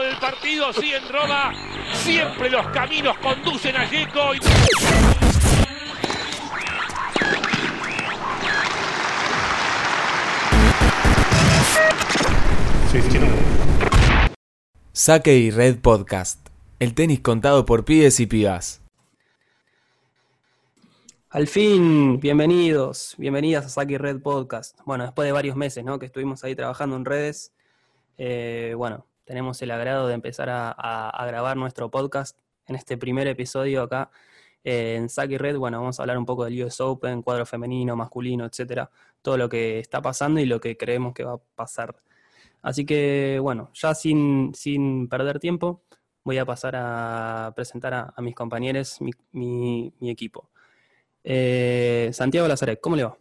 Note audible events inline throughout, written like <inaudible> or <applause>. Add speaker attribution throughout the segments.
Speaker 1: del partido, sí en Roma, siempre los caminos conducen a Yeco.
Speaker 2: Saque y Red Podcast. El tenis contado por pibes y pibas.
Speaker 3: Al fin, bienvenidos, bienvenidas a Saque y Red Podcast. Bueno, después de varios meses, ¿no? Que estuvimos ahí trabajando en redes, eh, bueno, tenemos el agrado de empezar a, a- a grabar nuestro podcast en este primer episodio acá eh, en y Red. Bueno, vamos a hablar un poco del US Open, cuadro femenino, masculino, etcétera. Todo lo que está pasando y lo que creemos que va a pasar. Así que, bueno, ya sin, sin perder tiempo, voy a pasar a presentar a, a mis compañeros, mi, mi- mi equipo. Eh, Santiago Lazaret, ¿cómo le va?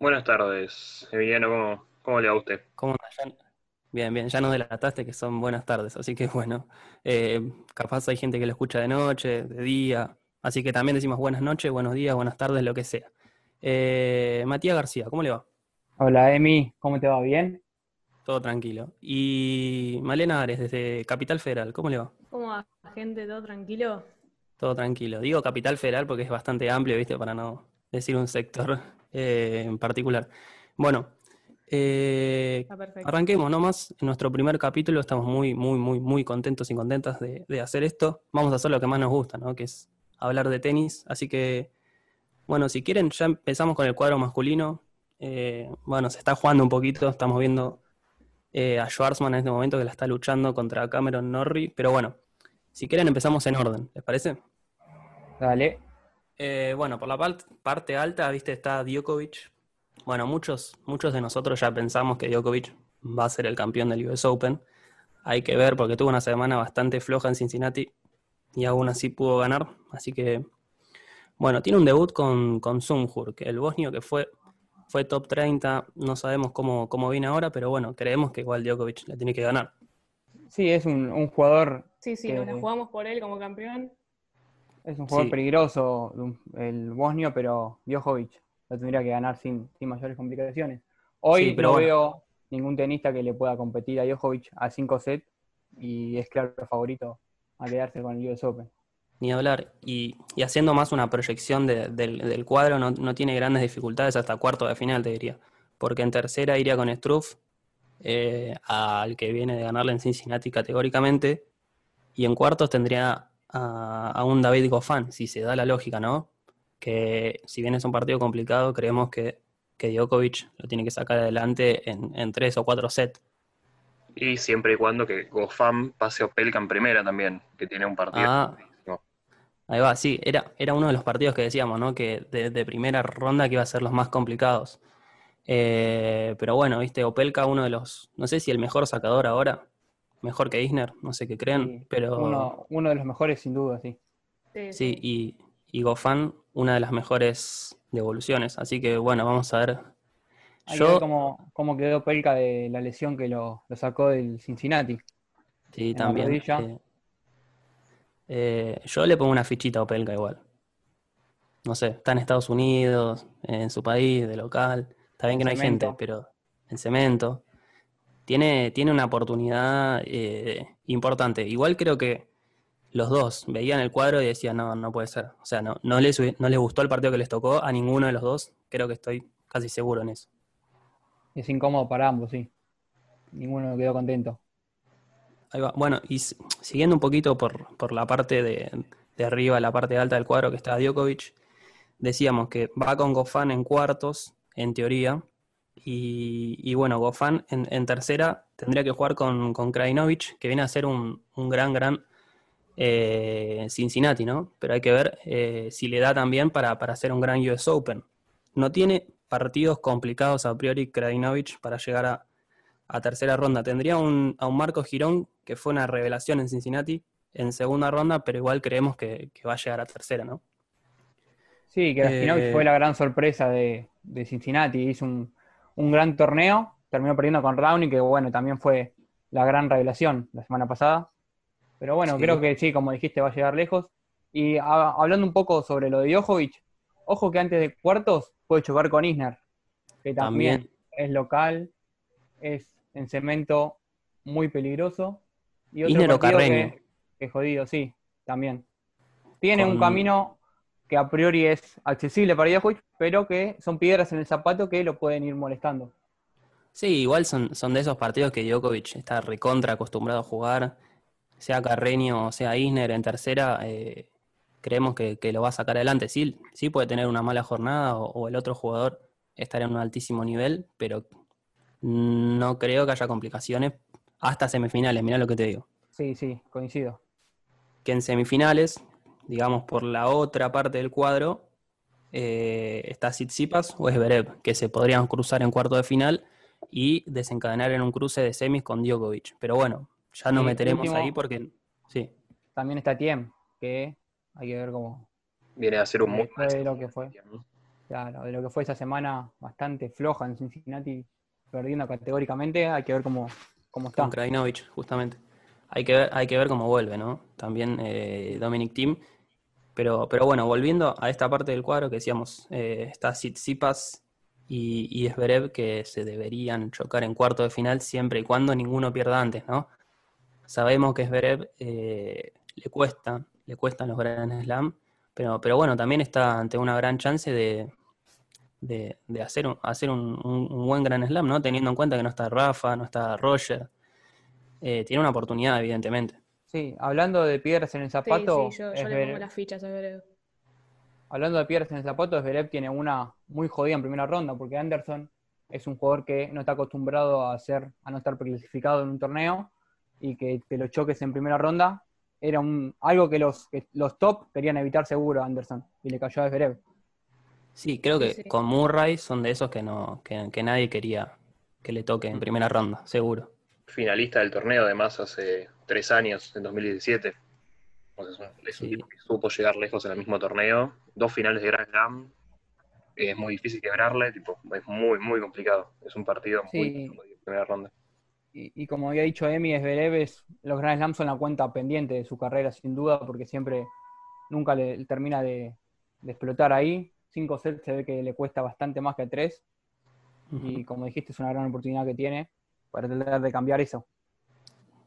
Speaker 4: Buenas tardes, Emiliano, ¿cómo, cómo le va a usted?
Speaker 3: ¿Cómo anda? Ya- Bien, bien, ya nos delataste que son buenas tardes, así que bueno, eh, capaz hay gente que lo escucha de noche, de día, así que también decimos buenas noches, buenos días, buenas tardes, lo que sea. Eh, Matías García, ¿cómo le va?
Speaker 5: Hola Emi, ¿cómo te va? ¿Bien?
Speaker 3: Todo tranquilo. Y Malena Ares, desde Capital Federal, ¿cómo le va?
Speaker 6: ¿Cómo va, gente? ¿Todo tranquilo?
Speaker 3: Todo tranquilo. Digo Capital Federal porque es bastante amplio, ¿viste? Para no decir un sector eh, en particular. Bueno, eh, arranquemos nomás. En nuestro primer capítulo estamos muy, muy, muy, muy contentos y contentas de, de hacer esto. Vamos a hacer lo que más nos gusta, ¿no? Que es hablar de tenis. Así que, bueno, si quieren, ya empezamos con el cuadro masculino. Eh, bueno, se está jugando un poquito. Estamos viendo eh, a Schwarzman en este momento que la está luchando contra Cameron Norrie. Pero bueno, si quieren empezamos en orden, ¿les parece?
Speaker 5: Dale.
Speaker 3: Eh, bueno, por la part- parte alta, viste, está Djokovic. Bueno, muchos, muchos de nosotros ya pensamos que Djokovic va a ser el campeón del US Open. Hay que ver porque tuvo una semana bastante floja en Cincinnati y aún así pudo ganar. Así que, bueno, tiene un debut con, con Sunjur, que el bosnio que fue, fue top 30. No sabemos cómo, cómo viene ahora, pero bueno, creemos que igual Djokovic le tiene que ganar.
Speaker 5: Sí, es un, un jugador,
Speaker 6: Sí, sí,
Speaker 5: que-
Speaker 6: nos la jugamos por él como campeón.
Speaker 5: es un jugador
Speaker 3: Sí.
Speaker 5: peligroso, el bosnio, pero Djokovic lo tendría que ganar sin, sin mayores complicaciones. Hoy
Speaker 3: Sí, pero
Speaker 5: no
Speaker 3: bueno.
Speaker 5: veo ningún tenista que le pueda competir a Djokovic a 5 sets y es claro favorito a quedarse con el US Open.
Speaker 3: Ni hablar. Y, y haciendo más una proyección de- del, del cuadro, no, no tiene grandes dificultades hasta cuarto de final, te diría. Porque en tercera iría con Struff, eh, al que viene de ganarle en Cincinnati categóricamente. Y en cuartos tendría a, a un David Goffin, si se da la lógica, ¿no? Que si bien es un partido complicado, creemos que, que Djokovic lo tiene que sacar adelante en, en tres o cuatro sets.
Speaker 4: Y siempre y cuando que Gofam pase a Opelka en primera también, que tiene un partido.
Speaker 3: Ah.
Speaker 4: No.
Speaker 3: Ahí va, sí, era, era uno de los partidos que decíamos, ¿no? Que de, de primera ronda que iba a ser los más complicados. Eh, pero bueno, viste, Opelka, uno de los, no sé si el mejor sacador ahora, mejor que Isner, no sé qué creen,
Speaker 5: Sí,
Speaker 3: pero
Speaker 5: Uno, uno de los mejores sin duda, sí.
Speaker 6: Sí,
Speaker 3: sí, y, y Goffin, una de las mejores devoluciones. Así que bueno, vamos a ver.
Speaker 5: Hay que ver
Speaker 3: Yo,
Speaker 5: cómo, cómo quedó Pelka de la lesión que lo, lo sacó del Cincinnati.
Speaker 3: sí, también. eh, eh, yo le pongo una fichita a Opelka igual. No sé, está en Estados Unidos, en su país, de local. Está bien que no hay gente, pero en cemento. Tiene, tiene una oportunidad eh, importante. Igual creo que los dos veían el cuadro y decían, no, no puede ser. O sea, no, no les, no les gustó el partido que les tocó a ninguno de los dos. Creo que estoy casi seguro en eso.
Speaker 5: Es incómodo para ambos, sí. Ninguno quedó contento.
Speaker 3: Ahí va. Bueno, y siguiendo un poquito por, por la parte de, de arriba, la parte alta del cuadro que está Djokovic, decíamos que va con Goffin en cuartos, en teoría, y, y bueno, Goffin en, en tercera tendría que jugar con, con Krajinovic, que viene a ser un, un gran, gran eh, Cincinnati, ¿no? Pero hay que ver eh, si le da también para, para hacer un gran US Open. No tiene partidos complicados a priori Krajinovic para llegar a, a tercera ronda. Tendría un, a un Marco Girón, que fue una revelación en Cincinnati, en segunda ronda, pero igual creemos que, que va a llegar a tercera, ¿no?
Speaker 5: Sí, que Krajinovic
Speaker 3: Eh,
Speaker 5: fue la gran sorpresa de, de Cincinnati. Hizo un, un gran torneo, terminó perdiendo con Raonic, que bueno, también fue la gran revelación la semana pasada. Pero bueno,
Speaker 3: Sí.
Speaker 5: creo que sí, como dijiste, va a llegar lejos. Y a- hablando un poco sobre lo de Djokovic, ojo que antes de cuartos puede chocar con Isner, que también,
Speaker 3: También.
Speaker 5: es local, es en cemento muy peligroso. Y otro
Speaker 3: Isner o
Speaker 5: partido que, que jodido, sí, también. Tiene un camino que a priori es accesible para Djokovic, pero que son piedras en el zapato que lo pueden ir molestando.
Speaker 3: Sí, igual son, son de esos partidos que Djokovic está recontra acostumbrado a jugar, sea Carreño o sea Isner en tercera, eh, creemos que, que lo va a sacar adelante. Sí, sí puede tener una mala jornada o, o el otro jugador estar en un altísimo nivel, pero no creo que haya complicaciones hasta semifinales, mirá lo que te digo.
Speaker 5: Sí, sí, coincido.
Speaker 3: Que en semifinales, digamos por la otra parte del cuadro, eh, está Tsitsipas o Zverev, que se podrían cruzar en cuarto de final y desencadenar en un cruce de semis con Djokovic. Pero bueno, ya nos meteremos
Speaker 5: último-
Speaker 3: ahí porque sí,
Speaker 5: También está Tiem, que hay que ver cómo,
Speaker 4: Viene a ser un muy
Speaker 5: de lo que fue. claro, de lo que fue esa semana bastante floja en Cincinnati, perdiendo categóricamente, hay que ver cómo, cómo está.
Speaker 3: con Krajinovic, justamente. Hay que ver, hay que ver cómo vuelve, ¿no? También eh, Dominic Thiem. Pero, pero bueno, volviendo a esta parte del cuadro que decíamos, eh, está Tsitsipas y, y Zverev que se deberían chocar en cuarto de final siempre y cuando ninguno pierda antes, ¿no? Sabemos que Zverev eh, le cuesta, le cuestan los Grand Slam, pero, pero bueno, también está ante una gran chance de, de, de hacer, un, hacer un, un- un buen Grand Slam, ¿no? Teniendo en cuenta que no está Rafa, no está Roger. Eh, tiene una oportunidad, evidentemente.
Speaker 5: Sí, hablando de piedras en el zapato,
Speaker 6: sí, yo, le pongo las fichas a Zverev.
Speaker 5: hablando de piedras en el zapato, Zverev tiene una muy jodida en primera ronda, porque Anderson es un jugador que no está acostumbrado a hacer, a no estar clasificado en un torneo y que te lo choques en primera ronda era un, algo que los, que los top querían evitar seguro a Anderson y le cayó a Zverev.
Speaker 3: Sí, creo que
Speaker 6: Sí, sí.
Speaker 3: con Murray son de esos que no, que, que nadie quería que le toque en primera ronda, seguro.
Speaker 4: Finalista del torneo, además, hace tres años, en 2017. Entonces, es un- es un
Speaker 3: Sí.
Speaker 4: tipo que supo llegar lejos en el mismo torneo. Dos finales de Grand Slam. Es muy difícil quebrarle, tipo, es muy, muy complicado. Es un partido muy,
Speaker 5: Sí.
Speaker 4: muy de primera ronda.
Speaker 5: Y, y como había dicho Emi, es, los Grand Slams son la cuenta pendiente de su carrera, sin duda, porque siempre nunca le termina de, de explotar ahí. Cinco sets se ve que le cuesta bastante más que tres. Y como dijiste, es una gran oportunidad que tiene para tratar de cambiar eso.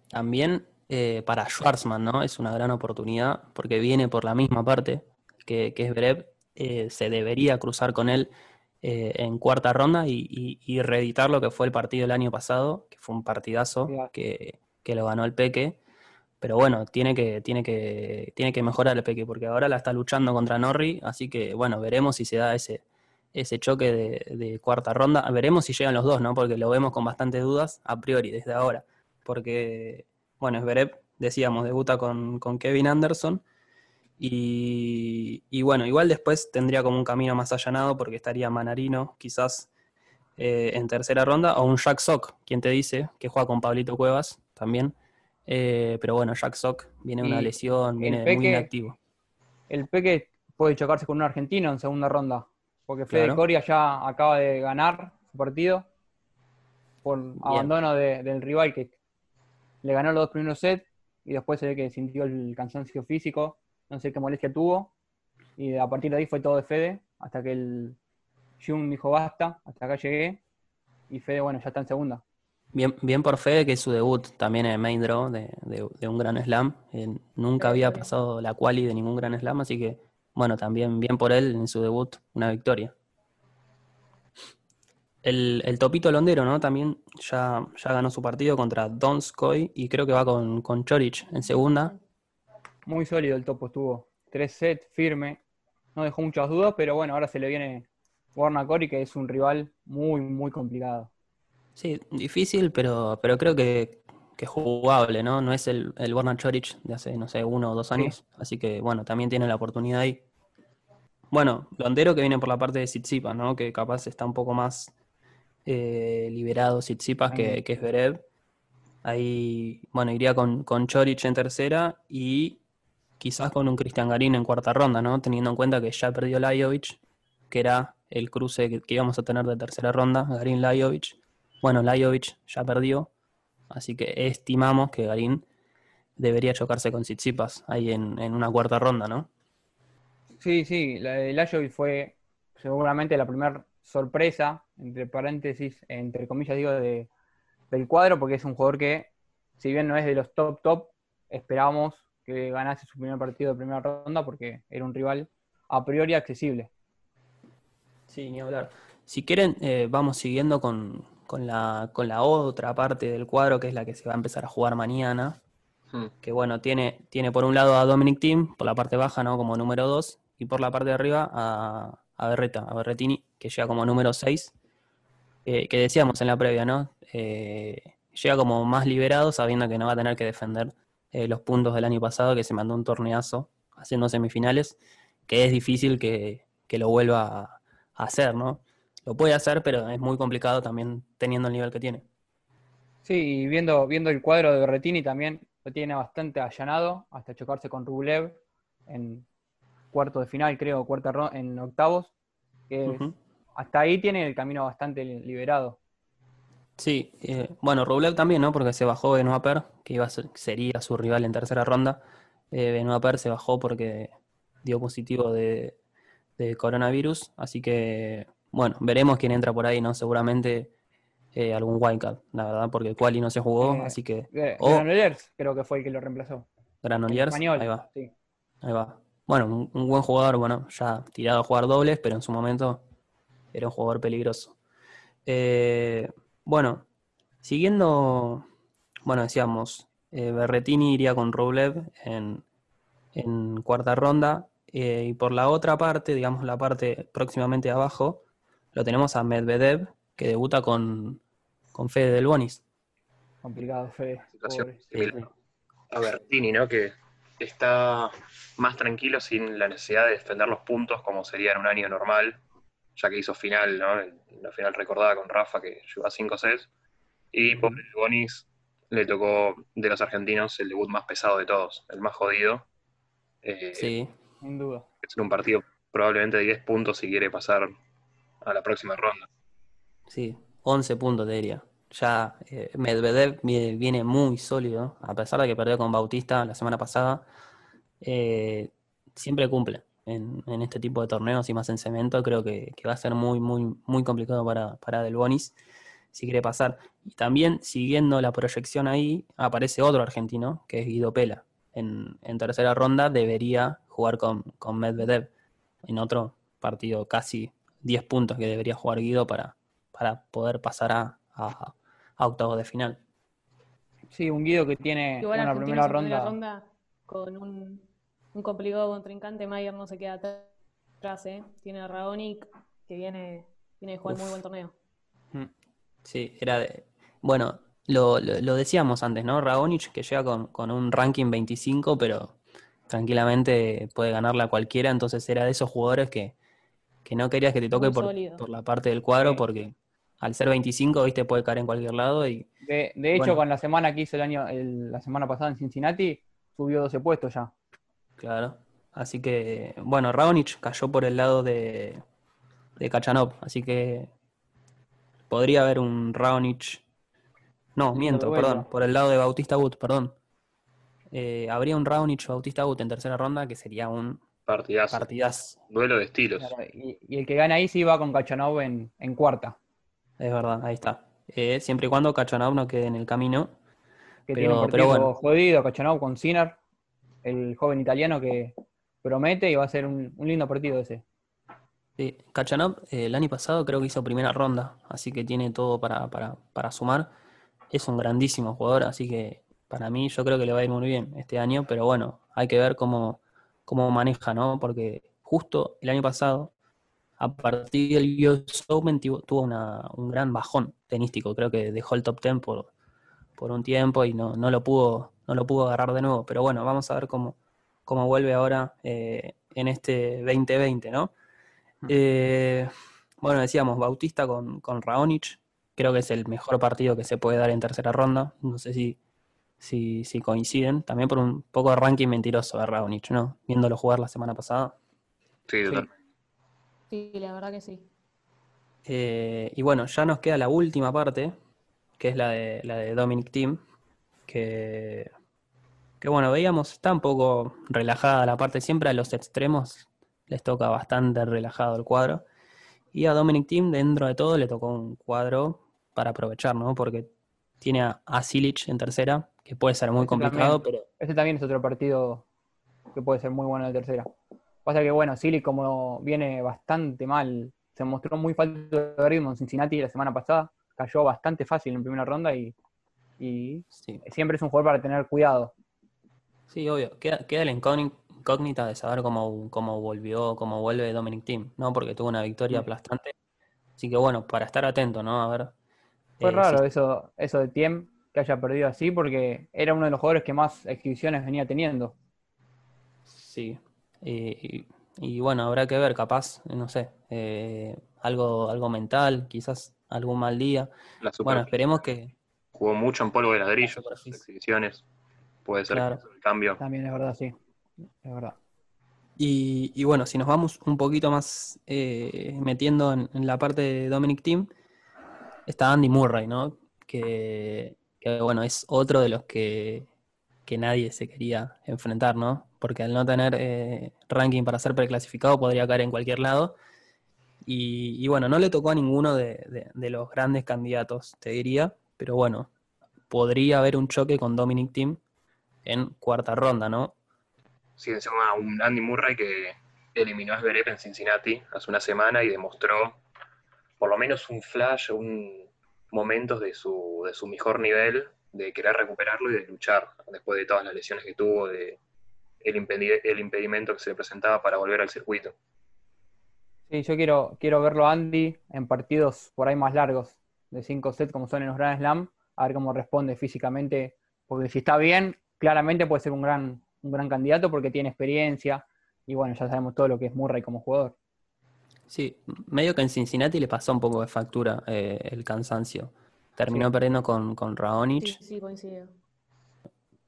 Speaker 3: También eh, para Schwarzman, ¿no? Es una gran oportunidad porque viene por la misma parte que, que es Brev. se debería cruzar con él eh, en cuarta ronda y, y- y reeditar lo que fue el partido el año pasado, que fue un partidazo que, que lo ganó el Peque. Pero bueno, tiene que, tiene que, tiene que mejorar el Peque porque ahora la está luchando contra Norri, así que bueno, veremos si se da ese, ese choque de, de cuarta ronda. Veremos si llegan los dos, ¿no? Porque lo vemos con bastantes dudas a priori desde ahora. Porque, bueno, Zverev, decíamos, debuta con, con Kevin Anderson. Y, y bueno, igual después tendría como un camino más allanado porque estaría Manarino, quizás eh, en tercera ronda, o un Jack Sock, quien te dice, que juega con Pablito Cuevas también. Eh, pero bueno, Jack Sock viene una lesión, viene muy inactivo.
Speaker 5: El Peque puede chocarse con un argentino en segunda ronda, porque Fede
Speaker 3: Claro.
Speaker 5: Coria ya acaba de ganar su partido por abandono de- del rival que le ganó los dos primeros sets y después se ve que sintió el cansancio físico, no sé qué molestia tuvo, y a partir de ahí fue todo de Fede, hasta que el Jung dijo basta, hasta acá llegué, y Fede, bueno, ya está en segunda.
Speaker 3: Bien, bien por Fede, que es su debut también en el main draw de, de- de un Gran Slam. Eh, nunca había pasado la quali de ningún Gran Slam, así que, bueno, también bien por él en su debut, una victoria. El, el Topito Londero, ¿no? También ya, ya ganó su partido contra Donskoy y creo que va con, con Chorich en segunda.
Speaker 5: Muy sólido el topo estuvo, tres sets, firme, no dejó muchas dudas, pero bueno, ahora se le viene Warner Cori, que es un rival muy, muy complicado.
Speaker 3: Sí, difícil, pero, pero creo que, que jugable, ¿no? No es el, el Borna Chorich de hace, no sé, uno o dos años. Así que, bueno, también tiene la oportunidad ahí. Bueno, Londero que viene por la parte de Tsitsipas, ¿no? Que capaz está un poco más eh, liberado Tsitsipas que, que Zverev. Ahí, bueno, iría con, con Chorich en tercera y quizás con un Cristian Garín en cuarta ronda, ¿no? Teniendo en cuenta que ya perdió Lajovic, que era el cruce que, íbamos a tener de tercera ronda, Garín Lajovic. Bueno, Lajovic ya perdió, así que estimamos que Garín debería chocarse con Tsitsipas ahí en, en una cuarta ronda, ¿no?
Speaker 5: Sí, sí, la Lajovic fue seguramente la primera sorpresa, entre paréntesis, entre comillas digo, de, del cuadro, porque es un jugador que si bien no es de los top top, esperábamos que ganase su primer partido de primera ronda porque era un rival a priori accesible.
Speaker 3: Sí, ni hablar. Si quieren, eh, vamos siguiendo con, con la, con la otra parte del cuadro, que es la que se va a empezar a jugar mañana.
Speaker 4: Hmm.
Speaker 3: Que bueno, tiene, tiene por un lado a Dominic Thiem, por la parte baja, ¿no? Como número 2, y por la parte de arriba a, a Berreta, a Berretini, que llega como número 6. que decíamos en la previa, ¿no? Eh, llega como más liberado, sabiendo que no va a tener que defender eh, los puntos del año pasado, que se mandó un torneazo haciendo semifinales, que es difícil que, que lo vuelva a, a hacer, ¿no? Lo puede hacer, pero es muy complicado también teniendo el nivel que tiene.
Speaker 5: Sí, y viendo, viendo el cuadro de Berretini también lo tiene bastante allanado hasta chocarse con Rublev en cuarto de final, creo, cuarta en octavos. Que hasta ahí tiene el camino bastante li- liberado.
Speaker 3: Sí, eh, bueno, Rublev también, ¿no? Porque se bajó Benoit Per, que iba a ser- sería su rival en tercera ronda. Eh, Benoit Per se bajó porque dio positivo de, de coronavirus, así que, bueno, veremos quién entra por ahí, ¿no? Seguramente eh, algún wildcard, la verdad, porque el quali no se jugó,
Speaker 5: Eh,
Speaker 3: así que
Speaker 5: Eh,
Speaker 3: Oh.
Speaker 5: Granollers creo que fue el que lo reemplazó.
Speaker 3: Granollers,
Speaker 5: español,
Speaker 3: ahí va.
Speaker 5: sí.
Speaker 3: Ahí va. Bueno, un, un buen jugador, bueno, ya tirado a jugar dobles, pero en su momento era un jugador peligroso. Eh, bueno, siguiendo, bueno, decíamos, eh, Berretini iría con Rublev en, en cuarta ronda, eh, y por la otra parte, digamos la parte próximamente abajo, lo tenemos a Medvedev, que debuta con, con Fede Del Bonis.
Speaker 5: Complicado, Fede.
Speaker 4: a Bertini, ¿no? Que está más tranquilo sin la necesidad de defender los puntos como sería en un año normal, ya que hizo final, ¿no? La final recordada con Rafa que llegó a 5 sets. Y por el Bonis le tocó de los argentinos el debut más pesado de todos, el más jodido. Eh,
Speaker 3: Sí,
Speaker 5: Sin duda.
Speaker 4: Es un partido probablemente de 10 puntos si quiere pasar a la próxima ronda.
Speaker 3: Sí, 11 puntos te diría. Ya eh, Medvedev viene, muy sólido, a pesar de que perdió con Bautista la semana pasada. eh, siempre cumple en, en este tipo de torneos y más en cemento. Creo que, que va a ser muy, muy, muy complicado para, para Del Bonis si quiere pasar. Y también, siguiendo la proyección ahí, aparece otro argentino, que es Guido Pela. En, en tercera ronda debería jugar con, con Medvedev en otro partido casi 10 puntos que debería jugar Guido para, para poder pasar a, a- a octavos de final.
Speaker 5: Sí, un Guido que tiene
Speaker 6: Igual
Speaker 5: primera
Speaker 6: en primera
Speaker 5: ronda.
Speaker 6: ronda con un, un complicado contrincante. Mayer no se queda atrás, ¿eh? Tiene a Raonic, que viene, viene de jugar
Speaker 3: Uf.
Speaker 6: muy buen torneo.
Speaker 3: Sí, era de... Bueno, lo, lo- lo decíamos antes, ¿no? Raonic que llega con, con un ranking 25, pero tranquilamente puede ganarla a cualquiera, entonces era de esos jugadores que, que no querías que te toque por, por la parte del cuadro,
Speaker 5: Sí.
Speaker 3: porque al ser 25, viste, puede caer en cualquier lado y
Speaker 5: De, de hecho,
Speaker 3: Bueno.
Speaker 5: con la semana que hizo el año, el- la semana pasada en Cincinnati, subió 12 puestos ya.
Speaker 3: Claro. Así que, bueno, Raonic cayó por el lado de, de Kachanov, así que podría haber un Raonic. No, miento, perdón, por el lado de Bautista Wood, perdón. Eh, habría un Raonic Bautista Wood en tercera ronda que sería un
Speaker 4: Partidazo.
Speaker 3: partidazo,
Speaker 4: Duelo de estilos.
Speaker 5: Claro, y, y el que gana ahí sí va con Kachanov en, en cuarta,
Speaker 3: es verdad, ahí está. Eh, siempre y cuando Kachanov no quede en el camino.
Speaker 5: que
Speaker 3: Pero-
Speaker 5: tiene un
Speaker 3: pero
Speaker 5: partido
Speaker 3: bueno.
Speaker 5: jodido, Kachanov con Sinner, el joven italiano que promete y va a ser un, un lindo partido ese.
Speaker 3: Sí, Kachanov eh, el año pasado creo que hizo primera ronda, así que tiene todo para, para, para sumar. Es un grandísimo jugador, así que para mí yo creo que le va a ir muy bien este año, pero bueno, hay que ver cómo, cómo maneja, ¿no? Porque justo el año pasado, a partir del US Open, tuvo una- un gran bajón tenístico, creo que dejó el top 10 por, por un tiempo y no, no lo pudo, no lo pudo agarrar de nuevo, pero bueno, vamos a ver cómo, cómo vuelve ahora eh, en este 2020, ¿no? Eh, bueno, decíamos, Bautista con, con Raonic, creo que es el mejor partido que se puede dar en tercera ronda. No sé si, si, si coinciden. También por un poco de ranking mentiroso de Raonic, ¿no? Viéndolo jugar la semana pasada.
Speaker 4: Sí,
Speaker 5: Sí.
Speaker 4: totalmente.
Speaker 6: Sí, la verdad que sí.
Speaker 3: Eh, y bueno, ya nos queda la última parte, que es la de, la de Dominic Thiem, que, que bueno, veíamos, está un poco relajada la parte, siempre a los extremos les toca bastante relajado el cuadro. Y a Dominic Thiem, dentro de todo, le tocó un cuadro para aprovechar, ¿no? Porque tiene a, a Silic en tercera, que puede ser muy complicado,
Speaker 5: también.
Speaker 3: pero
Speaker 5: Ese también es otro partido que puede ser muy bueno de tercera. Pasa que, bueno, Silly como viene bastante mal, se mostró muy falto de ritmo en Cincinnati la semana pasada, cayó bastante fácil en primera ronda y, y
Speaker 3: sí,
Speaker 5: siempre es un jugador para tener cuidado.
Speaker 3: sí, obvio. Queda, queda la incógni- incógnita de saber cómo, cómo volvió, cómo vuelve Dominic Thiem, ¿no? Porque tuvo una victoria
Speaker 5: Mm.
Speaker 3: aplastante. Así que bueno, para estar atento, ¿no? A ver.
Speaker 5: Fue
Speaker 3: eh,
Speaker 5: raro eso, eso de Tiem que haya perdido así porque era uno de los jugadores que más exhibiciones venía teniendo.
Speaker 3: Sí. eh, y, y bueno, habrá que ver, capaz, no sé, eh, algo, algo mental, quizás algún mal día.
Speaker 4: La super
Speaker 3: Bueno, esperemos que.
Speaker 4: jugó mucho en polvo de ladrillo, exhibiciones. Puede ser
Speaker 3: Claro.
Speaker 4: el cambio.
Speaker 5: También es verdad, sí. Es verdad.
Speaker 3: Y, y bueno, si nos vamos un poquito más eh, metiendo en, en la parte de Dominic Team, está Andy Murray, ¿no? Que, que, bueno, es otro de los que, que nadie se quería enfrentar, ¿no? Porque al no tener eh, ranking para ser preclasificado podría caer en cualquier lado. Y, y bueno, no le tocó a ninguno de, los grandes candidatos, te diría, pero bueno, podría haber un choque con Dominic Team en cuarta ronda, ¿no?
Speaker 4: Sí, encima un Andy Murray que eliminó a Zverev en Cincinnati hace una semana y demostró por lo menos un flash, un momentos de su, de su mejor nivel, de querer recuperarlo y de luchar después de todas las lesiones que tuvo, de el, impedi- el impedimento que se le presentaba para volver al circuito.
Speaker 5: Sí, yo quiero, quiero verlo a Andy en partidos por ahí más largos, de 5 sets como son en los Grand Slam, a ver cómo responde físicamente, porque si está bien, claramente puede ser un gran, un gran candidato porque tiene experiencia y bueno, ya sabemos todo lo que es Murray como jugador.
Speaker 3: Sí, medio que en Cincinnati le pasó un poco de factura eh, el cansancio. Terminó
Speaker 5: Sí.
Speaker 3: perdiendo con, con Raonic,
Speaker 6: Sí, sí, coincido.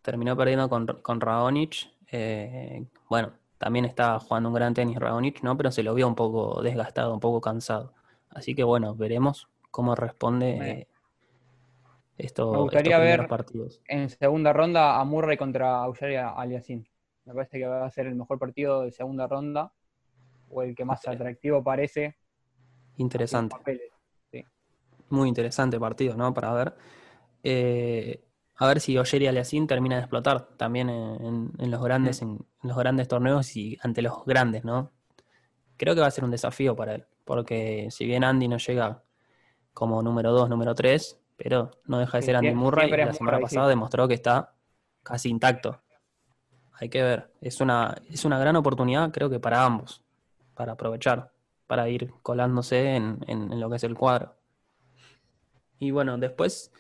Speaker 3: terminó perdiendo con, con Raonic. eh, bueno, también estaba jugando un gran tenis Raonic, ¿no? Pero se lo vio un poco desgastado, un poco cansado. Así que bueno, veremos cómo responde eh, esto,
Speaker 5: me gustaría ver-
Speaker 3: partidos.
Speaker 5: En segunda ronda a Murray contra Australia Aliassime. Me parece que va a ser el mejor partido de segunda ronda o el que más atractivo parece.
Speaker 3: Interesante. Muy interesante partido, ¿no? Para ver. Eh, a ver si Oyer Aliassime termina de explotar también en, los grandes, en, en los grandes torneos y ante los grandes, ¿no? Creo que va a ser un desafío para él, porque si bien Andy no llega como número 2, número 3, pero no deja de
Speaker 5: Sí,
Speaker 3: ser Andy Murray y la semana
Speaker 5: Murray, sí.
Speaker 3: pasada demostró que está casi intacto. Hay que ver, es una, es una gran oportunidad creo que para ambos, para aprovechar, para ir colándose en, en- en lo que es el cuadro. Y bueno, después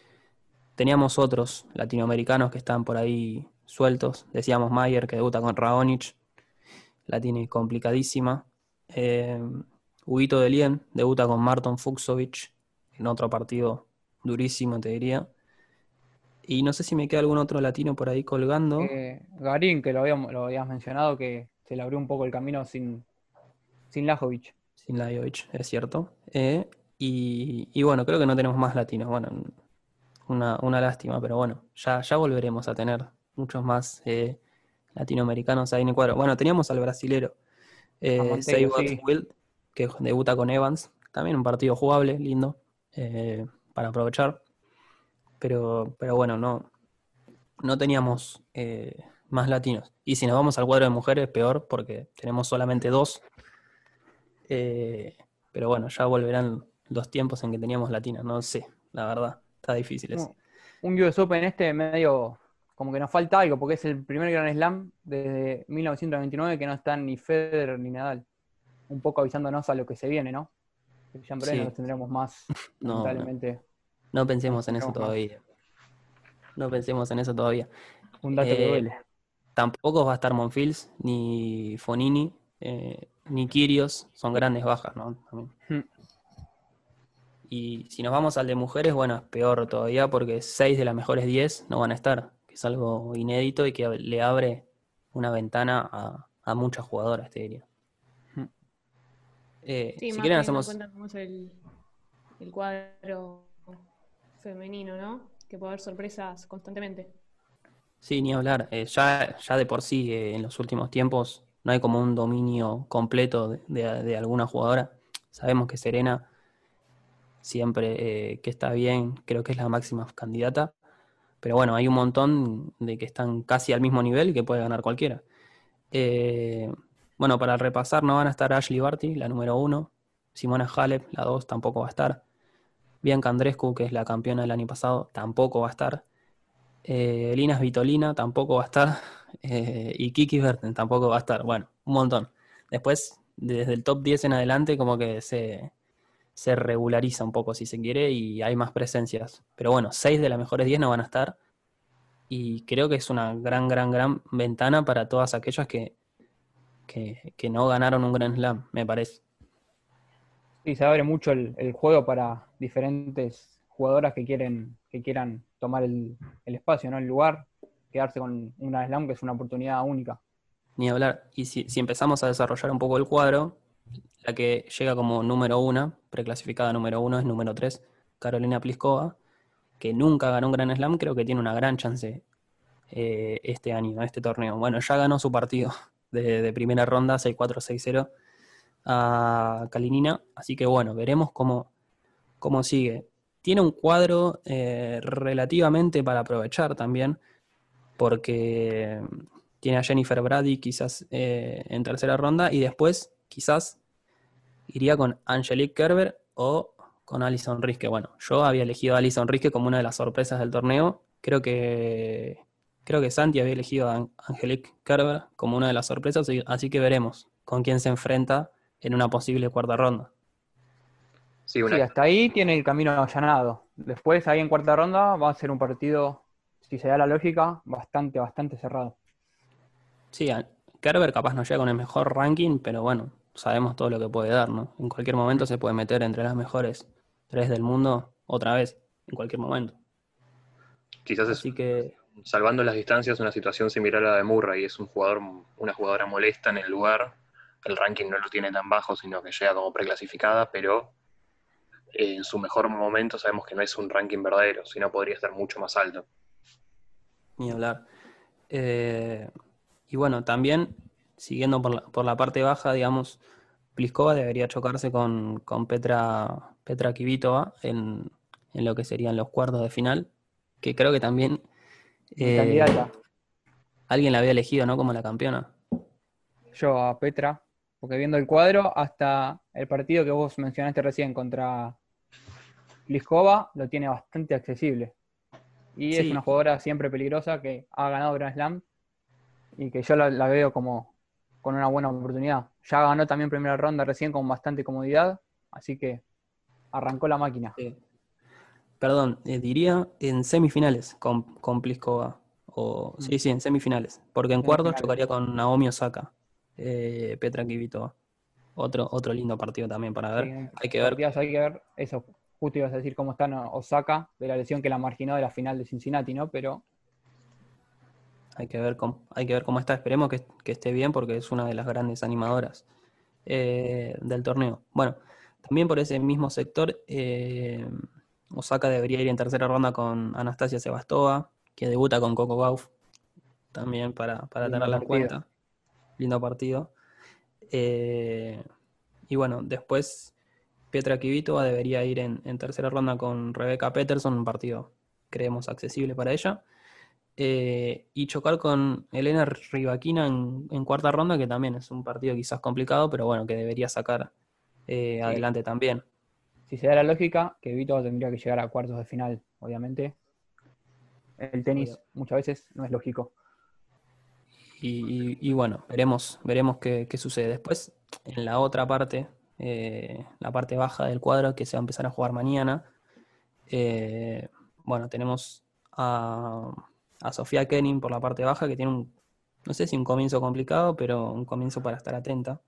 Speaker 3: teníamos otros latinoamericanos que están por ahí sueltos. Decíamos Mayer que debuta con Raonic, la tiene complicadísima. Eh, Huguito de Lien debuta con Marton Fuxovic en otro partido durísimo, te diría. Y no sé si me queda algún otro latino por ahí colgando.
Speaker 5: Eh, Garín, que lo habíamos, lo habías mencionado, que se le abrió un poco el camino sin, sin Lajovic.
Speaker 3: Sin Lajovic, es cierto. Eh, y, y bueno, creo que no tenemos más latinos. Bueno, una, una lástima, pero bueno, ya, ya volveremos a tener muchos más eh, latinoamericanos ahí en el cuadro. Bueno, teníamos al brasilero, eh,
Speaker 5: sí.
Speaker 3: Wild, que debuta con Evans. También un partido jugable, lindo, eh, para aprovechar. Pero, pero bueno, no, no teníamos eh, más latinos. Y si nos vamos al cuadro de mujeres, peor, porque tenemos solamente dos. Pero bueno, ya volverán los tiempos en que teníamos latinas, no sé, la verdad, está difícil eso.
Speaker 5: Un US Open este medio como que nos falta algo, porque es el primer Grand Slam desde 1929 que no están ni Federer ni Nadal. Un poco avisándonos a lo que se viene, ¿no? Que ya en breve
Speaker 3: Sí.
Speaker 5: no los tendremos más, <laughs>
Speaker 3: No, no, no pensemos en eso todavía. No pensemos en eso todavía.
Speaker 5: Un dato que
Speaker 3: Eh,
Speaker 5: duele.
Speaker 3: Tampoco va a estar Monfils, ni Fonini, eh, ni Kirios, son grandes bajas, ¿no? También. Y si nos vamos al de mujeres, bueno, es peor todavía porque 6 de las mejores 10 no van a estar, que es algo inédito y que le abre una ventana a, a muchas jugadoras, te diría.
Speaker 5: Hmm.
Speaker 3: Eh,
Speaker 6: Sí,
Speaker 3: si quieren hacemos...
Speaker 6: el, el cuadro femenino, ¿no? Que puede haber sorpresas constantemente.
Speaker 3: Sí, ni hablar. Eh, ya, ya de por sí, eh, en los últimos tiempos, no hay como un dominio completo de, de- de alguna jugadora. Sabemos que Serena siempre eh, que está bien, creo que es la máxima candidata, pero bueno, hay un montón de que están casi al mismo nivel y que puede ganar cualquiera. Eh, bueno, para repasar, no van a estar Ashley Barty, la número uno, Simona Halep, la dos, tampoco va a estar. Bianca Andrescu, que es la campeona del año pasado, tampoco va a estar. Eh, Linas Vitolina tampoco va a estar. <laughs> Eh, y Kiki Berten tampoco va a estar. Bueno, un montón. Después, desde el top 10 en adelante, como que se, se regulariza un poco, si se quiere, y hay más presencias. Pero bueno, 6 de las mejores 10 no van a estar. Y creo que es una gran, gran, gran ventana para todas aquellas que, que, que no ganaron un Grand Slam, me parece.
Speaker 5: Sí, se abre mucho el, el juego para diferentes jugadoras que quieren que quieran tomar el, el espacio, ¿no? El lugar, quedarse con un Grand Slam que es una oportunidad única.
Speaker 3: Ni hablar. Y si, si empezamos a desarrollar un poco el cuadro, la que llega como número uno, preclasificada número uno, es número tres, Carolina Pliskova, que nunca ganó un Grand Slam, creo que tiene una gran chance eh, este año, este torneo. Bueno, ya ganó su partido <laughs> de, primera ronda, 6-4-6-0 a Kalinina, así que bueno, veremos cómo, cómo sigue. Tiene un cuadro eh, relativamente para aprovechar también, porque tiene a Jennifer Brady quizás eh, en tercera ronda y después quizás iría con Angelique Kerber o con Alison Riske. Bueno, yo había elegido a Alison Riske como una de las sorpresas del torneo. Creo que creo que Santi había elegido a Angelique Kerber como una de las sorpresas, así que veremos con quién se enfrenta en una posible cuarta ronda.
Speaker 5: Sí, sí, hasta ahí tiene el camino allanado. Después, ahí en cuarta ronda, va a ser un partido, si se da la lógica, bastante, bastante cerrado.
Speaker 3: Sí, Kerber capaz no llega con el mejor ranking, pero bueno, sabemos todo lo que puede dar, ¿no? En cualquier momento se puede meter entre las mejores tres del mundo otra vez, en cualquier momento.
Speaker 4: Quizás es, Así que... salvando las distancias, una situación similar a la de Murray, es un jugador, una jugadora molesta en el lugar, el ranking no lo tiene tan bajo, sino que llega como preclasificada, pero en su mejor momento sabemos que no es un ranking verdadero, sino podría estar mucho más alto.
Speaker 3: Ni hablar. Eh, y bueno, también, siguiendo por la, por la, parte baja, digamos, Pliskova debería chocarse con, con Petra, Petra Kvitova en, en, lo que serían los cuartos de final, que creo que también...
Speaker 5: Eh,
Speaker 3: alguien la había elegido, ¿no? Como la campeona.
Speaker 5: Yo a Petra, porque viendo el cuadro, hasta el partido que vos mencionaste recién contra Pliskova lo tiene bastante accesible. Y sí. es una jugadora siempre peligrosa que ha ganado Grand Slam y que yo la, la, veo como con una buena oportunidad. Ya ganó también primera ronda recién con bastante comodidad, así que arrancó la máquina.
Speaker 3: Perdón, eh, diría en semifinales con, con Pliskova. O, mm. Sí, sí, en semifinales. Porque en cuartos chocaría con Naomi Osaka, eh, Petra Kvitova. Otro, otro lindo partido también para ver.
Speaker 5: Sí,
Speaker 3: hay que ver.
Speaker 5: Hay que ver eso. Justo ibas a decir cómo está Osaka de la lesión que la marginó de la final de Cincinnati, ¿no? Pero
Speaker 3: hay que ver cómo, hay que ver cómo está. Esperemos que, que esté bien porque es una de las grandes animadoras eh, del torneo. Bueno, también por ese mismo sector, eh, Osaka debería ir en tercera ronda con Anastasia Sebastova, que debuta con Coco Gauff, también para, para tenerla en cuenta. Lindo partido. Eh, y bueno, después Petra Kvitova debería ir en, en, tercera ronda con Rebecca Peterson, un partido creemos accesible para ella. Eh, y chocar con Elena Rivaquina en, en, cuarta ronda, que también es un partido quizás complicado, pero bueno, que debería sacar eh, sí. adelante también.
Speaker 5: Si se da la lógica, que Vito tendría que llegar a cuartos de final, obviamente. El tenis muchas veces no es lógico.
Speaker 3: Y, y, y bueno, veremos, veremos qué, qué, sucede. Después, en la otra parte, eh, la parte baja del cuadro que se va a empezar a jugar mañana, bueno, tenemos a a Sofía Kenning por la parte baja, que tiene un, no sé si un comienzo complicado, pero un comienzo para estar atenta.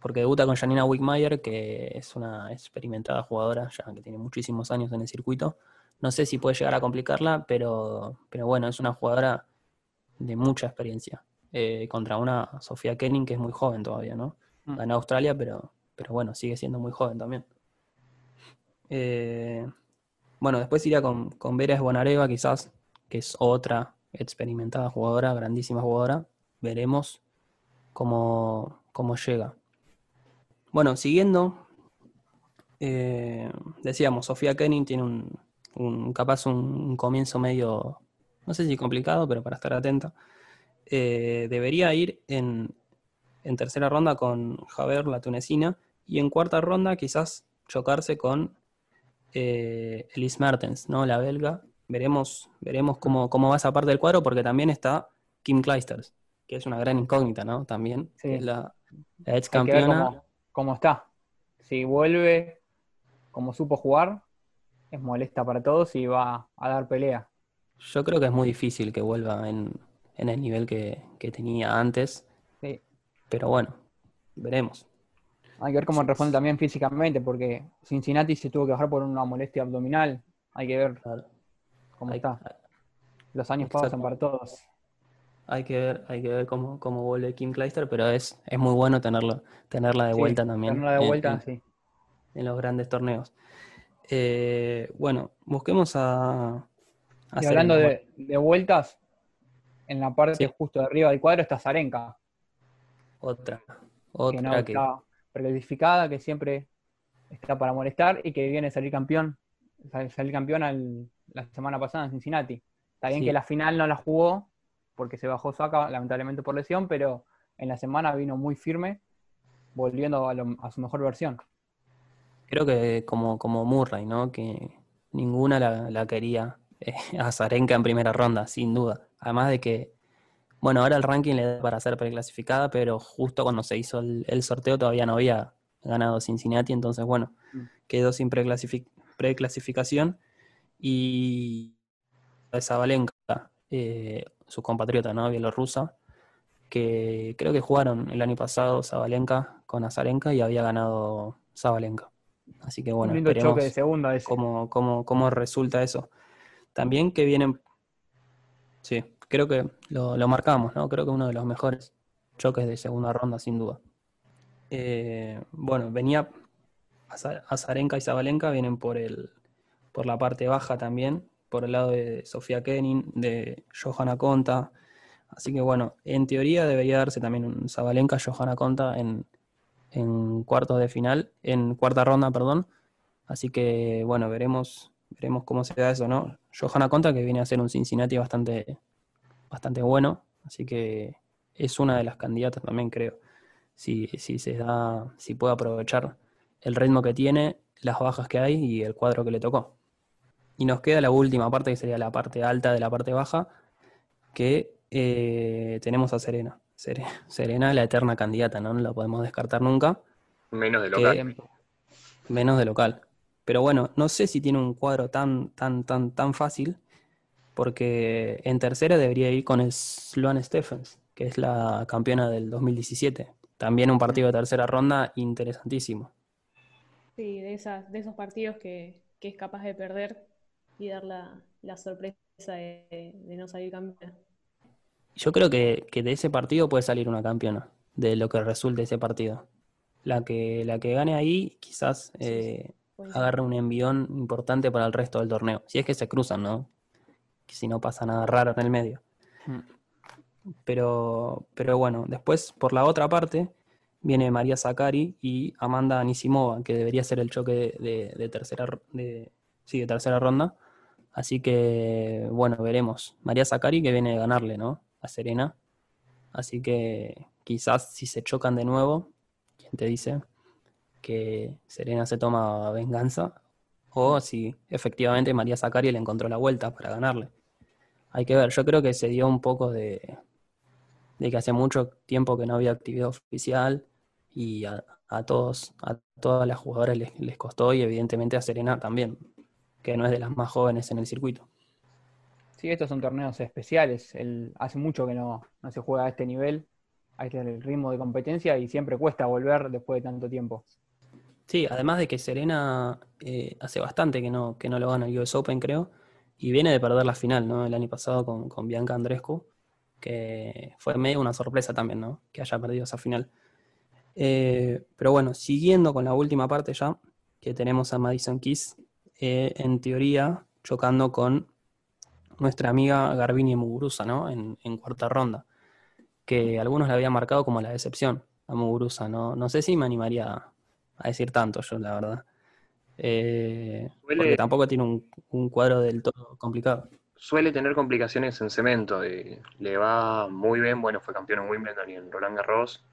Speaker 3: Porque debuta con Janina Wickmeyer, que es una experimentada jugadora, ya que tiene muchísimos años en el circuito. No sé si puede llegar a complicarla, pero, pero bueno, es una jugadora de mucha experiencia. Eh, contra una Sofía Kenning que es muy joven todavía, ¿no? Mm. En Australia, pero, pero bueno, sigue siendo muy joven también. Eh, bueno, después iría con, con Vera Bonareva, quizás que es otra experimentada jugadora, grandísima jugadora. Veremos cómo, cómo llega. Bueno, siguiendo, eh, decíamos, Sofía Kenning tiene un, un, capaz un, comienzo medio, no sé si complicado, pero para estar atento. Eh, debería ir en, en tercera ronda con Javier, la tunecina, y en cuarta ronda quizás chocarse con eh, Elise Mertens, ¿no? La belga. Veremos, veremos cómo, cómo va esa parte del cuadro, porque también está Kim Kleisters, que es una gran incógnita, ¿no? También,
Speaker 5: Sí.
Speaker 3: que es la, la ex campeona.
Speaker 5: cómo, cómo está. Si vuelve como supo jugar, es molesta para todos y va a dar pelea.
Speaker 3: Yo creo que es muy difícil que vuelva en, en el nivel que, que tenía antes,
Speaker 5: Sí.
Speaker 3: pero bueno, veremos.
Speaker 5: Hay que ver cómo responde también físicamente, porque Cincinnati se tuvo que bajar por una molestia abdominal. Hay que ver
Speaker 3: Claro.
Speaker 5: Cómo
Speaker 3: Hay,
Speaker 5: está. Los años pasan para todos.
Speaker 3: hay que ver, hay que ver cómo, cómo vuelve Kim Kleister, pero es, es muy bueno tenerlo, tenerla de
Speaker 5: Sí,
Speaker 3: vuelta también
Speaker 5: tenerla de vuelta,
Speaker 3: en-
Speaker 5: sí.
Speaker 3: en los grandes torneos. Eh, bueno, busquemos a, a
Speaker 5: Y hablando de, de vueltas, en la parte
Speaker 3: Sí.
Speaker 5: justo de arriba del cuadro está Zarenka,
Speaker 3: Otra,
Speaker 5: que
Speaker 3: otra
Speaker 5: no
Speaker 3: que,
Speaker 5: está que siempre está para molestar y que viene a salir campeón, sal- salir campeón al- la semana pasada en Cincinnati. Está bien
Speaker 3: Sí.
Speaker 5: que la final no la jugó porque se bajó Saka, lamentablemente por lesión, pero en la semana vino muy firme, volviendo a, lo- a su mejor versión.
Speaker 3: creo que como, como Murray, ¿no? Que ninguna la, la quería eh, <laughs> a Zarenka en primera ronda, sin duda. Además de que, bueno, ahora el ranking le da para ser preclasificada, pero justo cuando se hizo el, el sorteo todavía no había ganado Cincinnati, entonces, bueno,
Speaker 5: Mm.
Speaker 3: quedó sin preclasific- preclasificación. Y Zabalenka, eh, su compatriota, ¿no? Bielorrusa, que creo que jugaron el año pasado Zabalenka con Azarenka y había ganado Zabalenka. Así que bueno, esperemos
Speaker 5: choque de segunda ese.
Speaker 3: cómo, cómo- cómo resulta eso. También que vienen, sí, creo que lo, lo marcamos, ¿no? Creo que uno de los mejores choques de segunda ronda, sin duda. Eh, bueno, venía Aza- Azarenka y Zabalenka vienen por el por la parte baja también, por el lado de Sofía Kenin, de Johanna Conta. Así que bueno, en teoría debería darse también un Zabalenka Johanna Conta en, en cuartos de final, en cuarta ronda, perdón. Así que bueno, veremos, veremos cómo se da eso, ¿no? Johanna Conta que viene a ser un Cincinnati bastante, bastante bueno, así que es una de las candidatas también, creo. Si, si se da, si puede aprovechar el ritmo que tiene, las bajas que hay y el cuadro que le tocó. Y nos queda la última parte, que sería la parte alta de la parte baja, que eh, tenemos a Serena. Sere- Serena, la eterna candidata, ¿no? No la podemos descartar nunca,
Speaker 4: Menos de local.
Speaker 3: Menos de local. Pero bueno, no sé si tiene un cuadro tan, tan, tan, tan fácil, porque en tercera debería ir con Sloane Stephens, que es la campeona del 2017. También un partido de tercera ronda interesantísimo.
Speaker 6: Sí, de, esas, de esos partidos que, que es capaz de perder y dar la, la sorpresa de, de no salir campeón.
Speaker 3: Yo creo que, que de ese partido puede salir una campeona, de lo que resulte ese partido. La que, la que gane ahí quizás eh, agarre un envión importante para el resto del torneo. Si es que se cruzan, ¿no? Que si no pasa nada raro en el medio.
Speaker 5: Mm.
Speaker 3: Pero, pero bueno, después por la otra parte viene María Zakari y Amanda Anisimova, que debería ser el choque de, de- de tercera, de, sí, de tercera ronda. Así que, bueno, veremos. María Zakari que viene de ganarle, ¿no? A Serena. Así que quizás si se chocan de nuevo, ¿quién te dice? Que Serena se toma venganza. O si efectivamente María Zakari le encontró la vuelta para ganarle. Hay que ver, yo creo que se dio un poco de, de que hace mucho tiempo que no había actividad oficial y a, a todos, a todas las jugadoras les costó y evidentemente a Serena también, que no es de las más jóvenes en el circuito.
Speaker 5: Sí, estos son torneos especiales. El, hace mucho que no, no se juega a este nivel, a este ritmo de competencia y siempre cuesta volver después de tanto tiempo.
Speaker 3: Sí, además de que Serena eh, hace bastante que no, que no lo gana el US Open, creo, y viene de perder la final, ¿no? El año pasado con, con Bianca Andrescu, que fue medio una sorpresa también, ¿no? Que haya perdido esa final. Eh, pero bueno, siguiendo con la última parte ya, que tenemos a Madison Keys, eh, en teoría chocando con nuestra amiga Garbini Muguruza, ¿no? En, en cuarta ronda, que algunos la habían marcado como la decepción a Muguruza, ¿no? No sé si me animaría a decir tanto yo, la verdad. eh, porque tampoco tiene un, un cuadro del todo complicado.
Speaker 4: Suele tener complicaciones en cemento, eh, le va muy bien, bueno, fue campeón en Wimbledon y en Roland Garros.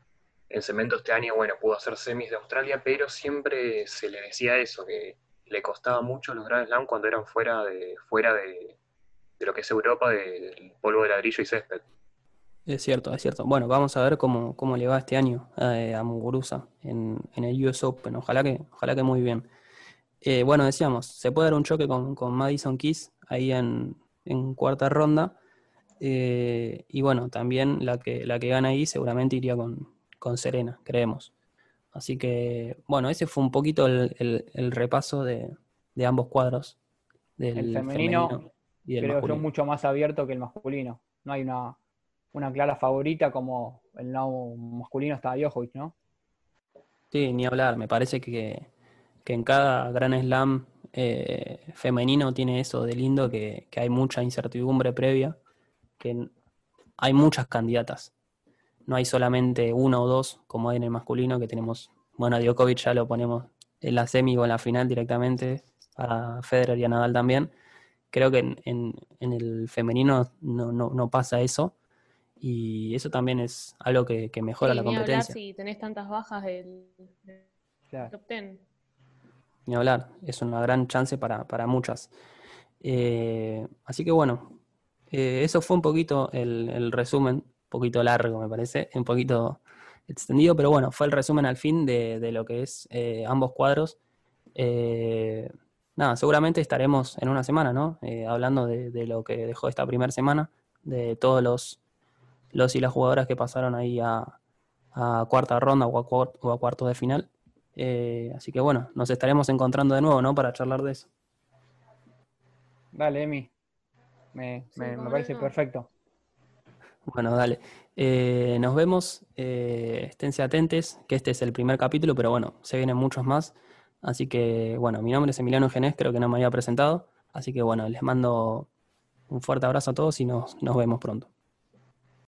Speaker 4: En cemento este año, bueno, pudo hacer semis de Australia, pero siempre se le decía eso, que le costaba mucho los Grand Slam cuando eran fuera de, fuera de, lo que es Europa, de- del polvo de ladrillo y césped.
Speaker 3: Es cierto, es cierto. Bueno, vamos a ver cómo, cómo le va este año eh, a Muguruza en, en el US Open. Ojalá que, ojalá que muy bien. Eh, bueno, decíamos, se puede dar un choque con, con Madison Keys ahí en, en cuarta ronda. Eh, y bueno, también la que, la que gana ahí seguramente iría con, con Serena, creemos. Así que, bueno, ese fue un poquito el, el- el repaso de, de ambos cuadros, del
Speaker 5: El femenino,
Speaker 3: y del
Speaker 5: Creo que es mucho más abierto que el masculino. No hay una, una clara favorita como el lado masculino está Djokovic, ¿no?
Speaker 3: Sí, ni hablar. Me parece que, que en cada Gran Slam eh, femenino tiene eso de lindo, que, que hay mucha incertidumbre previa, que hay muchas candidatas. No hay solamente uno o dos, como hay en el masculino, que tenemos, bueno, a Djokovic ya lo ponemos en la semi o en la final directamente, a Federer y a Nadal también. Creo que en, en- en el femenino no, no, no pasa eso. Y eso también es algo que, que mejora
Speaker 6: Sí,
Speaker 3: la
Speaker 6: ni hablar
Speaker 3: competencia.
Speaker 6: si tenés tantas bajas del,
Speaker 5: Claro.
Speaker 6: top ten.
Speaker 3: Ni hablar, es una gran chance para, para muchas. Eh, así que bueno, eh, eso fue un poquito el, el resumen, poquito largo me parece, un poquito extendido, pero bueno, fue el resumen al fin de, de lo que es eh, ambos cuadros. Eh, nada, seguramente estaremos en una semana, ¿no? Eh, hablando de, de lo que dejó esta primera semana, de todos los, los y las jugadoras que pasaron ahí a, a cuarta ronda o a, cuar- o a cuartos de final. Eh, así que bueno, nos estaremos encontrando de nuevo, ¿no? Para charlar de eso.
Speaker 5: Dale, Emi. Me,
Speaker 6: Sí,
Speaker 5: me- parece
Speaker 6: no.
Speaker 5: perfecto.
Speaker 3: Bueno, dale. Eh, nos vemos. eh, esténse atentes, que este es el primer capítulo, pero bueno, se vienen muchos más. Así que bueno, mi nombre es Emiliano Genés, creo que no me había presentado. Así que bueno, les mando un fuerte abrazo a todos y nos, nos vemos pronto.